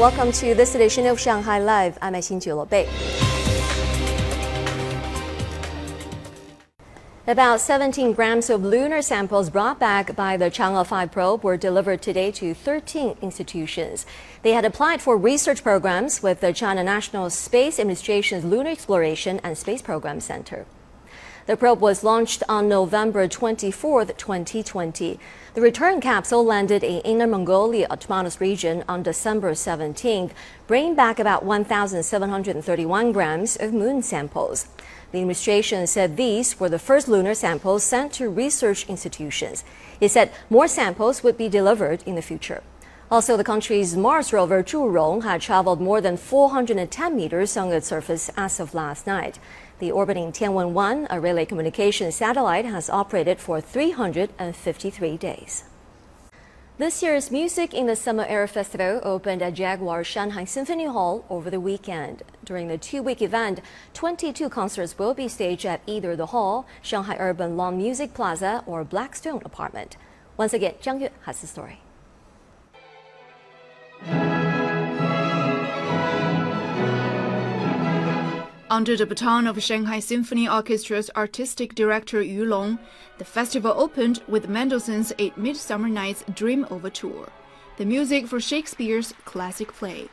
Welcome to this edition of Shanghai Live. I'm Xin Bei. About 17 grams of lunar samples brought back by the Chang'e 5 probe were delivered today to 13 institutions. They had applied for research programs with the China National Space Administration's Lunar Exploration and Space Program Center. The probe was launched on November 24, 2020. The return capsule landed in Inner Mongolia Autonomous Region on December 17, bringing back about 1,731 grams of moon samples. The administration said these were the first lunar samples sent to research institutions. It said more samples would be delivered in the future. Also, the country's Mars rover Zhurong had traveled more than 410 meters on its surface as of last night. The orbiting Tianwen-1, a relay communication satellite, has operated for 353 days. This year's Music in the Summer Air Festival opened at Jaguar Shanghai Symphony Hall over the weekend. During the two-week event, 22 concerts will be staged at either the hall, Shanghai Urban Lawn Music Plaza, or Blackstone Apartment. Once again, Zhang Yue has the story. Under the baton of Shanghai Symphony Orchestra's artistic director Yu Long, the festival opened with Mendelssohn's Eight Midsummer Nights Dream Overture, the music for Shakespeare's classic play.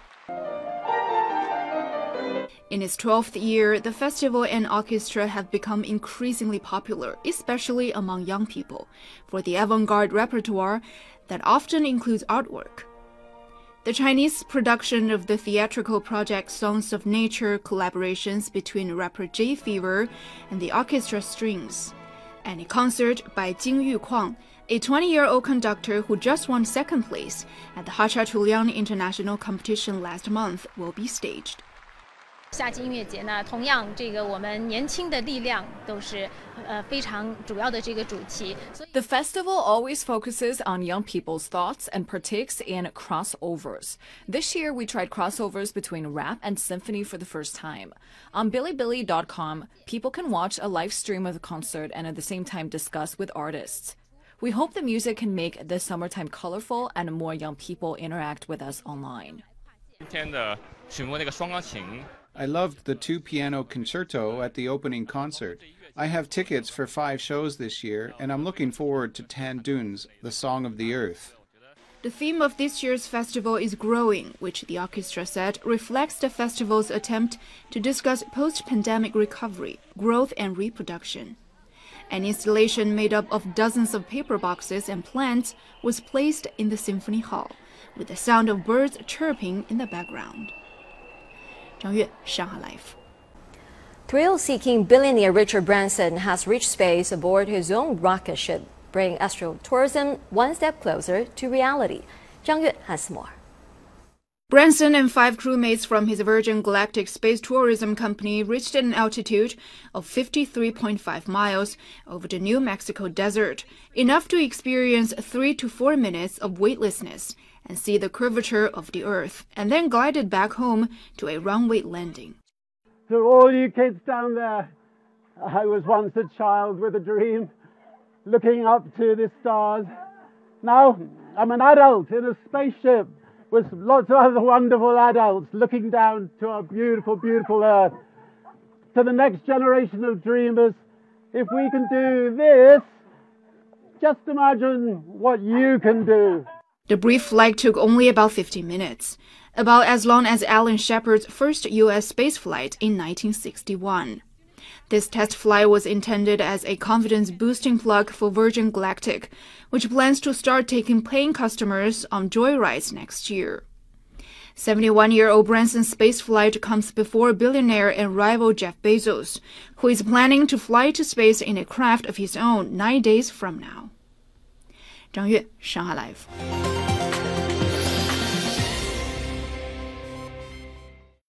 In its 12th year, the festival and orchestra have become increasingly popular, especially among young people, for the avant garde repertoire that often includes artwork. The Chinese production of the theatrical project Songs of Nature collaborations between rapper Jay Fever and the orchestra strings, and a concert by Jing Yuquang, a 20-year-old conductor who just won second place at the Khachaturian International Competition last month, will be staged. 夏季音乐节呢，同样这个我们年轻的力量都是呃非常主要的这个主题。The festival always focuses on young people's thoughts and partakes in crossovers. This year we tried crossovers between rap and symphony for the first time. On bilibili.com, people can watch a live stream of the concert and at the same time discuss with artists. We hope the music can make the summertime colorful and more young people interact with us online. 今天的曲目那个双钢琴 I loved the two piano concerto at the opening concert. I have tickets for five shows this year, and I'm looking forward to Tan Dun's, the Song of the Earth. The theme of this year's festival is growing, which the orchestra said reflects the festival's attempt to discuss post pandemic recovery, growth, and reproduction. An installation made up of dozens of paper boxes and plants was placed in the Symphony Hall, with the sound of birds chirping in the background. 张悦，上海 Live。Thrill-seeking billionaire Richard Branson has reached space aboard his own rocket ship, bringing astrotourism one step closer to reality. Zhang Yue has more. Branson and five crewmates from his Virgin Galactic Space Tourism Company reached an altitude of 53.5 miles over the New Mexico desert, enough to experience three to four minutes of weightlessness and see the curvature of the Earth, and then glided back home to a runway landing. To all you kids down there, I was once a child with a dream, looking up to the stars. Now I'm an adult in a spaceship with lots of other wonderful adults looking down to our beautiful, beautiful Earth. To the next generation of dreamers, if we can do this, just imagine what you can do. The brief flight took only about 50 minutes, about as long as Alan Shepard's first U.S. spaceflight in 1961. This test flight was intended as a confidence boosting plug for Virgin Galactic, which plans to start taking paying customers on joyrides next year. 71 year old Branson's space flight comes before billionaire and rival Jeff Bezos, who is planning to fly to space in a craft of his own nine days from now. 张悦，上海 Live。